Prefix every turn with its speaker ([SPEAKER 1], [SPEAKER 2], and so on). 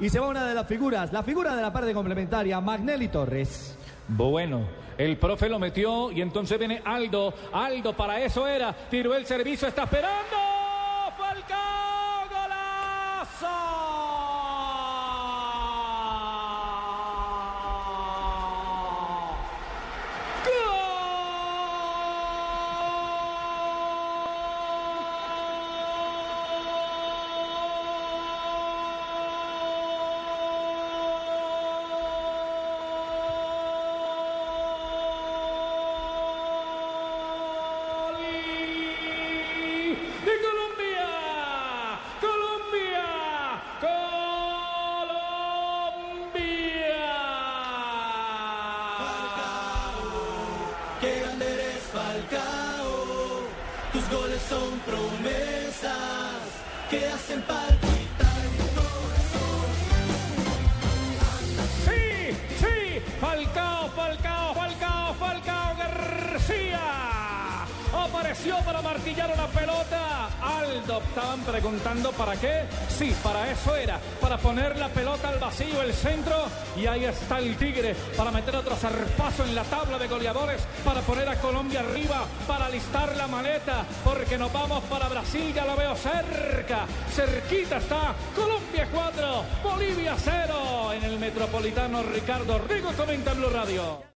[SPEAKER 1] y se va una de las figuras, la figura de la parte complementaria, Magnelli Torres.
[SPEAKER 2] Bueno, el profe lo metió y entonces viene Aldo. Aldo, para eso era. Tiró el servicio, está esperando.
[SPEAKER 3] Tus goles son promesas que hacen palpitar
[SPEAKER 2] Apareció para martillar una pelota. Aldo, estaban preguntando para qué. Sí, para eso era. Para poner la pelota al vacío, el centro. Y ahí está el Tigre para meter otro zarpazo en la tabla de goleadores. Para poner a Colombia arriba. Para alistar la maleta. Porque nos vamos para Brasil. Ya lo veo cerca. Cerquita está. Colombia 4, Bolivia 0. En el Metropolitano Ricardo Rigo comenta en Blue Radio.